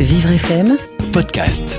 Vivre FM, podcast.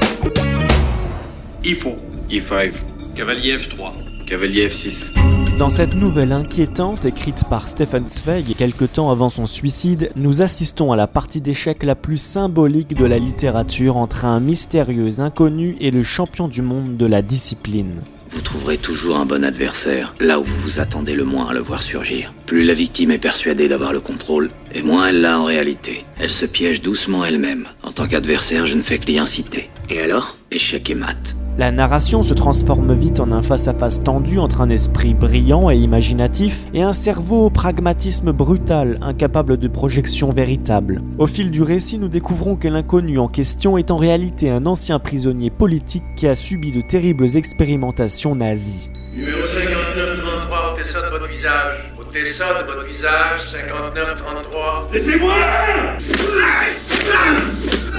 IFO. E5. Cavalier F3. Cavalier F6. Dans cette nouvelle inquiétante écrite par Stefan Zweig quelque temps avant son suicide, nous assistons à la partie d'échecs la plus symbolique de la littérature entre un mystérieux inconnu et le champion du monde de la discipline. Vous trouverez toujours un bon adversaire là où vous vous attendez le moins à le voir surgir. Plus la victime est persuadée d'avoir le contrôle, et moins elle l'a en réalité. Elle se piège doucement elle-même. En tant qu'adversaire, je ne fais que l'y inciter. Et alors? Échec et mat. La narration se transforme vite en un face-à-face tendu entre un esprit brillant et imaginatif et un cerveau au pragmatisme brutal, incapable de projection véritable. Au fil du récit, nous découvrons que l'inconnu en question est en réalité un ancien prisonnier politique qui a subi de terribles expérimentations nazies. Numéro 5933 au Tessa de votre visage. Au Tessa de votre visage, 5933.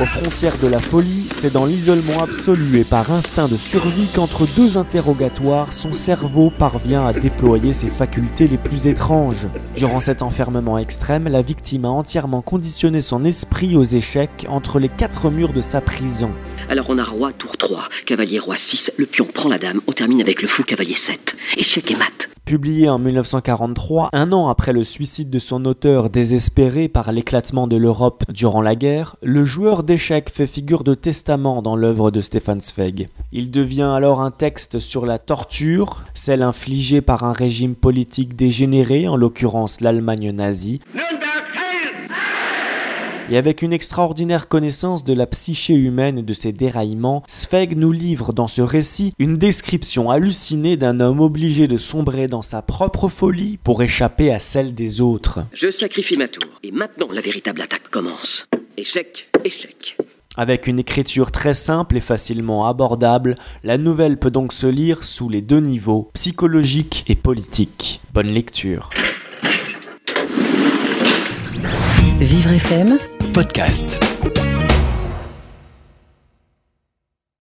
Aux frontières de la folie, c'est dans l'isolement absolu et par instinct de survie qu'entre deux interrogatoires, son cerveau parvient à déployer ses facultés les plus étranges. Durant cet enfermement extrême, la victime a entièrement conditionné son esprit aux échecs entre les quatre murs de sa prison. Alors on a roi tour 3, cavalier roi 6, le pion prend la dame, on termine avec le fou cavalier 7. Échec et mat. Publié en 1943, un an après le suicide de son auteur désespéré par l'éclatement de l'Europe durant la guerre, le joueur d'échecs fait figure de testament dans l'œuvre de Stefan Zweig. Il devient alors un texte sur la torture, celle infligée par un régime politique dégénéré, en l'occurrence l'Allemagne nazie, et avec une extraordinaire connaissance de la psyché humaine et de ses déraillements, Zweig nous livre dans ce récit une description hallucinée d'un homme obligé de sombrer dans sa propre folie pour échapper à celle des autres. Je sacrifie ma tour. Et maintenant, la véritable attaque commence. Échec, échec. Avec une écriture très simple et facilement abordable, la nouvelle peut donc se lire sous les deux niveaux, psychologique et politique. Bonne lecture. Vivre FM, podcast.